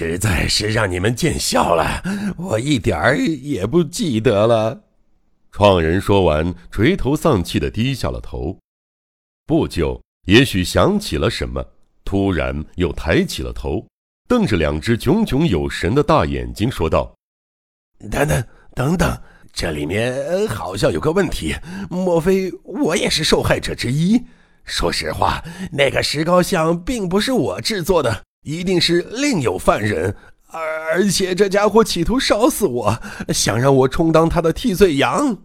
实在是让你们见笑了，我一点儿也不记得了。创人说完，垂头丧气的低下了头。不久，也许想起了什么，突然又抬起了头，瞪着两只炯炯有神的大眼睛，说道：“等等，等等，这里面好像有个问题，莫非我也是受害者之一？说实话，那个石膏像并不是我制作的。”一定是另有犯人，而且这家伙企图烧死我，想让我充当他的替罪羊。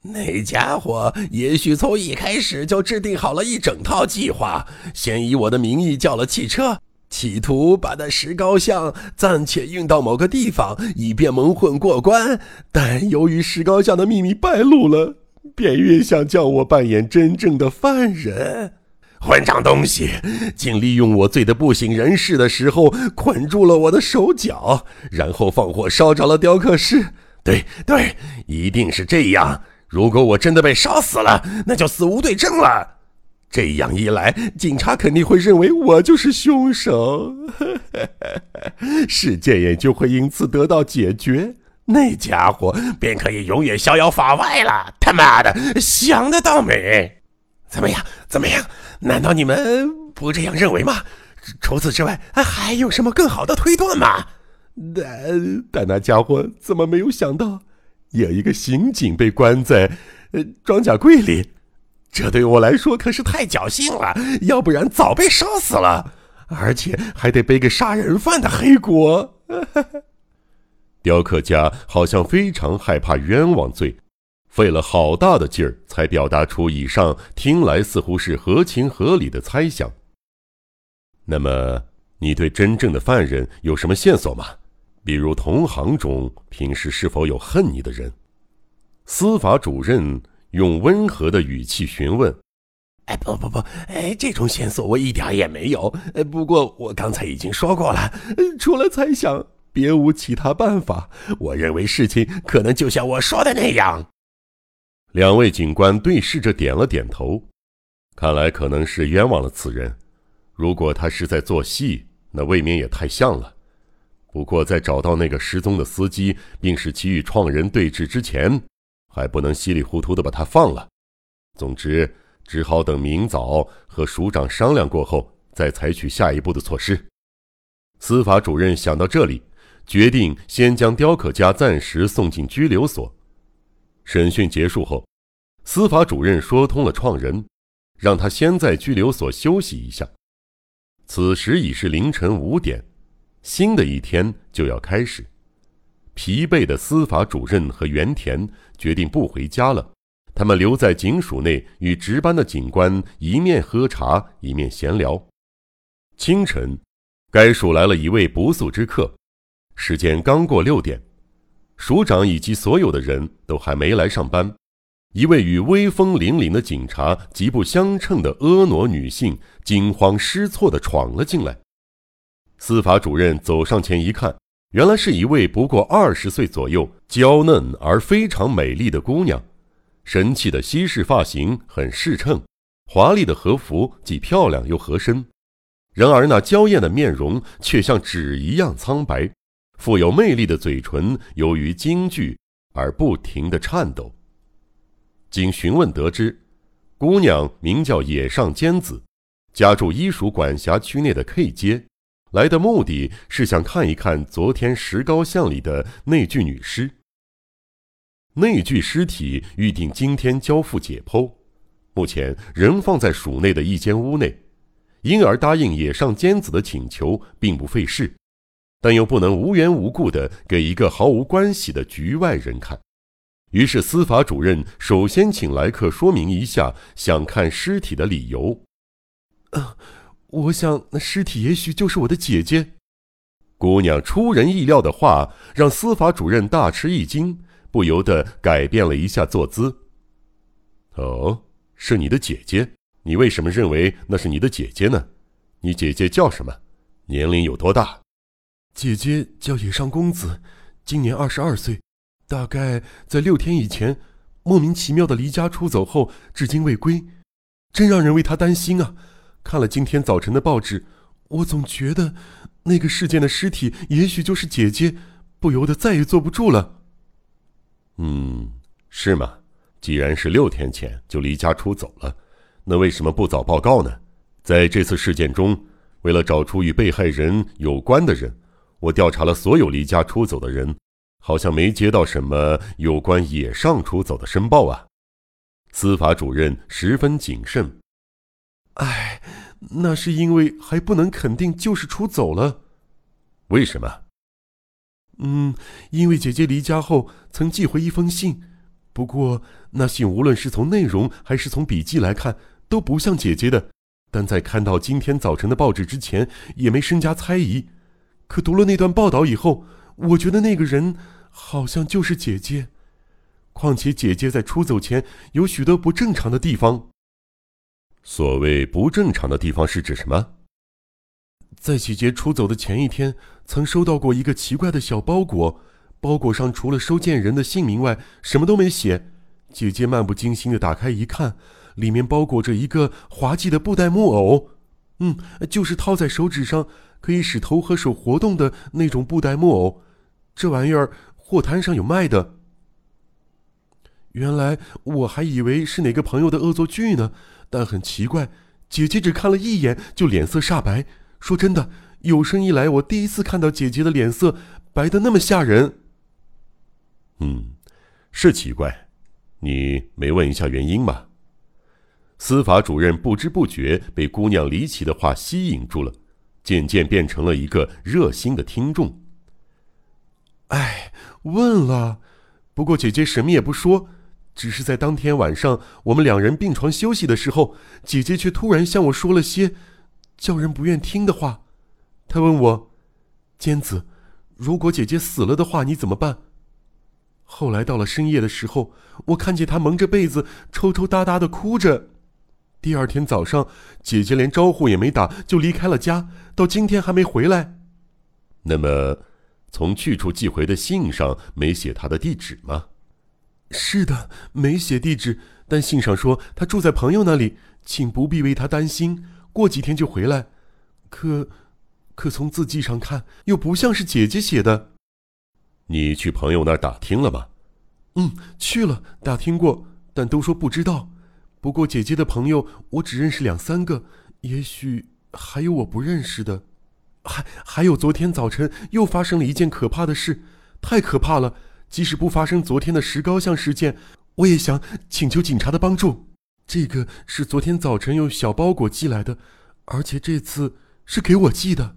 那家伙也许从一开始就制定好了一整套计划，先以我的名义叫了汽车，企图把那石膏像暂且运到某个地方，以便蒙混过关。但由于石膏像的秘密败露了，便越想叫我扮演真正的犯人。混账东西，竟利用我醉得不省人事的时候捆住了我的手脚，然后放火烧着了雕刻师。对对，一定是这样。如果我真的被烧死了，那就死无对证了。这样一来，警察肯定会认为我就是凶手，事件也就会因此得到解决。那家伙便可以永远逍遥法外了。他妈的，想得倒美！怎么样？怎么样？难道你们不这样认为吗？除此之外，还有什么更好的推断吗？但但那家伙怎么没有想到，有一个刑警被关在呃装甲柜里？这对我来说可是太侥幸了，要不然早被烧死了，而且还得背个杀人犯的黑锅。雕刻家好像非常害怕冤枉罪。费了好大的劲儿，才表达出以上听来似乎是合情合理的猜想。那么，你对真正的犯人有什么线索吗？比如同行中平时是否有恨你的人？司法主任用温和的语气询问。哎，不不不，哎，这种线索我一点也没有。不过我刚才已经说过了，除了猜想，别无其他办法。我认为事情可能就像我说的那样。两位警官对视着，点了点头。看来可能是冤枉了此人。如果他是在做戏，那未免也太像了。不过，在找到那个失踪的司机，并使其与创人对峙之前，还不能稀里糊涂的把他放了。总之，只好等明早和署长商量过后，再采取下一步的措施。司法主任想到这里，决定先将雕刻家暂时送进拘留所。审讯结束后，司法主任说通了创人，让他先在拘留所休息一下。此时已是凌晨五点，新的一天就要开始。疲惫的司法主任和原田决定不回家了，他们留在警署内与值班的警官一面喝茶一面闲聊。清晨，该署来了一位不速之客，时间刚过六点。署长以及所有的人都还没来上班，一位与威风凛凛的警察极不相称的婀娜女性惊慌失措地闯了进来。司法主任走上前一看，原来是一位不过二十岁左右、娇嫩而非常美丽的姑娘，神气的西式发型很适称，华丽的和服既漂亮又合身，然而那娇艳的面容却像纸一样苍白。富有魅力的嘴唇由于惊惧而不停地颤抖。经询问得知，姑娘名叫野上兼子，家住医署管辖区内的 K 街，来的目的是想看一看昨天石膏像里的那具女尸。那具尸体预定今天交付解剖，目前仍放在署内的一间屋内，因而答应野上兼子的请求，并不费事。但又不能无缘无故的给一个毫无关系的局外人看，于是司法主任首先请来客说明一下想看尸体的理由。啊，我想那尸体也许就是我的姐姐。姑娘出人意料的话让司法主任大吃一惊，不由得改变了一下坐姿。哦，是你的姐姐？你为什么认为那是你的姐姐呢？你姐姐叫什么？年龄有多大？姐姐叫野上公子，今年二十二岁，大概在六天以前，莫名其妙的离家出走后，至今未归，真让人为她担心啊！看了今天早晨的报纸，我总觉得那个事件的尸体也许就是姐姐，不由得再也坐不住了。嗯，是吗？既然是六天前就离家出走了，那为什么不早报告呢？在这次事件中，为了找出与被害人有关的人，我调查了所有离家出走的人，好像没接到什么有关野上出走的申报啊。司法主任十分谨慎。唉，那是因为还不能肯定就是出走了。为什么？嗯，因为姐姐离家后曾寄回一封信，不过那信无论是从内容还是从笔迹来看，都不像姐姐的。但在看到今天早晨的报纸之前，也没深加猜疑。可读了那段报道以后，我觉得那个人好像就是姐姐。况且姐姐在出走前有许多不正常的地方。所谓不正常的地方是指什么？在姐姐出走的前一天，曾收到过一个奇怪的小包裹，包裹上除了收件人的姓名外，什么都没写。姐姐漫不经心的打开一看，里面包裹着一个滑稽的布袋木偶，嗯，就是套在手指上可以使头和手活动的那种布袋木偶。这玩意儿货摊上有卖的。原来我还以为是哪个朋友的恶作剧呢，但很奇怪，姐姐只看了一眼就脸色煞白。说真的，有生以来我第一次看到姐姐的脸色白的那么吓人。嗯，是奇怪，你没问一下原因吗？司法主任不知不觉被姑娘离奇的话吸引住了，渐渐变成了一个热心的听众。哎，问了，不过姐姐什么也不说。只是在当天晚上，我们两人病床休息的时候，姐姐却突然向我说了些叫人不愿听的话。她问我：“坚子，如果姐姐死了的话，你怎么办？”后来到了深夜的时候，我看见她蒙着被子，抽抽搭搭的哭着。第二天早上，姐姐连招呼也没打就离开了家，到今天还没回来。那么，从去处寄回的信上没写她的地址吗？是的，没写地址，但信上说他住在朋友那里，请不必为他担心，过几天就回来。可，可从字迹上看，又不像是姐姐写的。你去朋友那儿打听了吗？嗯，去了，打听过，但都说不知道。不过姐姐的朋友，我只认识两三个，也许还有我不认识的。还还有，昨天早晨又发生了一件可怕的事，太可怕了。即使不发生昨天的石膏像事件，我也想请求警察的帮助。这个是昨天早晨用小包裹寄来的，而且这次是给我寄的。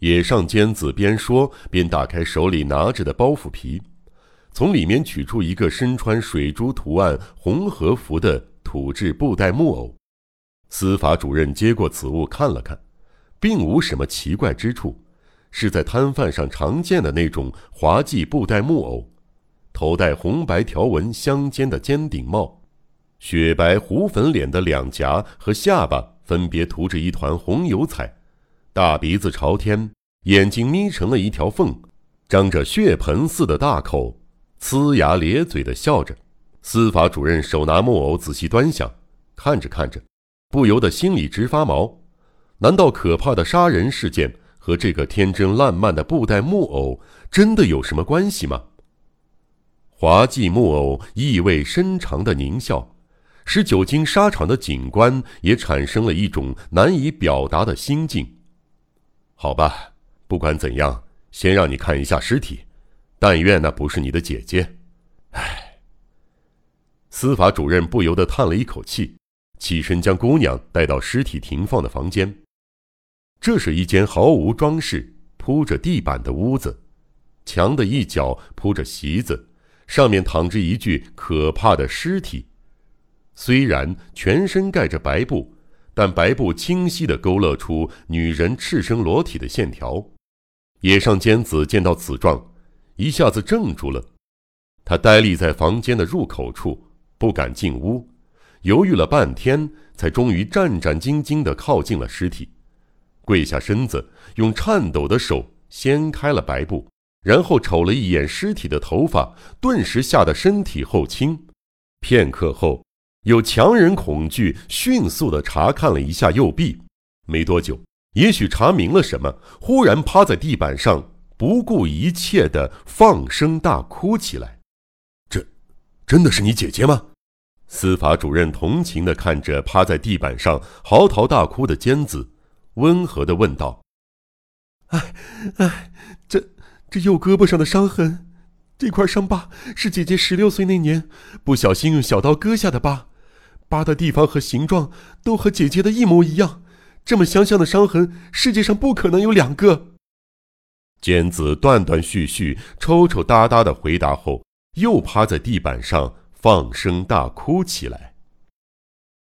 野上尖子边说边打开手里拿着的包袱皮，从里面取出一个身穿水珠图案红和服的土制布袋木偶。司法主任接过此物看了看，并无什么奇怪之处。是在摊贩上常见的那种滑稽布袋木偶，头戴红白条纹相间的尖顶帽，雪白糊粉脸的两颊和下巴分别涂着一团红油彩，大鼻子朝天，眼睛眯成了一条缝，张着血盆似的大口，呲牙咧嘴的笑着。司法主任手拿木偶仔细端详，看着看着，不由得心里直发毛。难道可怕的杀人事件？和这个天真烂漫的布袋木偶真的有什么关系吗？滑稽木偶意味深长的狞笑，使久经沙场的警官也产生了一种难以表达的心境。好吧，不管怎样，先让你看一下尸体，但愿那不是你的姐姐。司法主任不由得叹了一口气，起身将姑娘带到尸体停放的房间。这是一间毫无装饰、铺着地板的屋子，墙的一角铺着席子，上面躺着一具可怕的尸体。虽然全身盖着白布，但白布清晰地勾勒出女人赤身裸体的线条。野上尖子见到此状，一下子怔住了。他呆立在房间的入口处，不敢进屋，犹豫了半天，才终于战战兢兢地靠近了尸体。跪下身子，用颤抖的手掀开了白布，然后瞅了一眼尸体的头发，顿时吓得身体后倾。片刻后，又强忍恐惧，迅速地查看了一下右臂。没多久，也许查明了什么，忽然趴在地板上，不顾一切的放声大哭起来。这，真的是你姐姐吗？司法主任同情的看着趴在地板上嚎啕大哭的尖子，温和的问道：“哎，哎，这这右胳膊上的伤痕，这块伤疤是姐姐十六岁那年不小心用小刀割下的疤，疤的地方和形状都和姐姐的一模一样。这么相像的伤痕，世界上不可能有两个。”尖子断断续续、抽抽搭搭的回答后，又趴在地板上。放声大哭起来。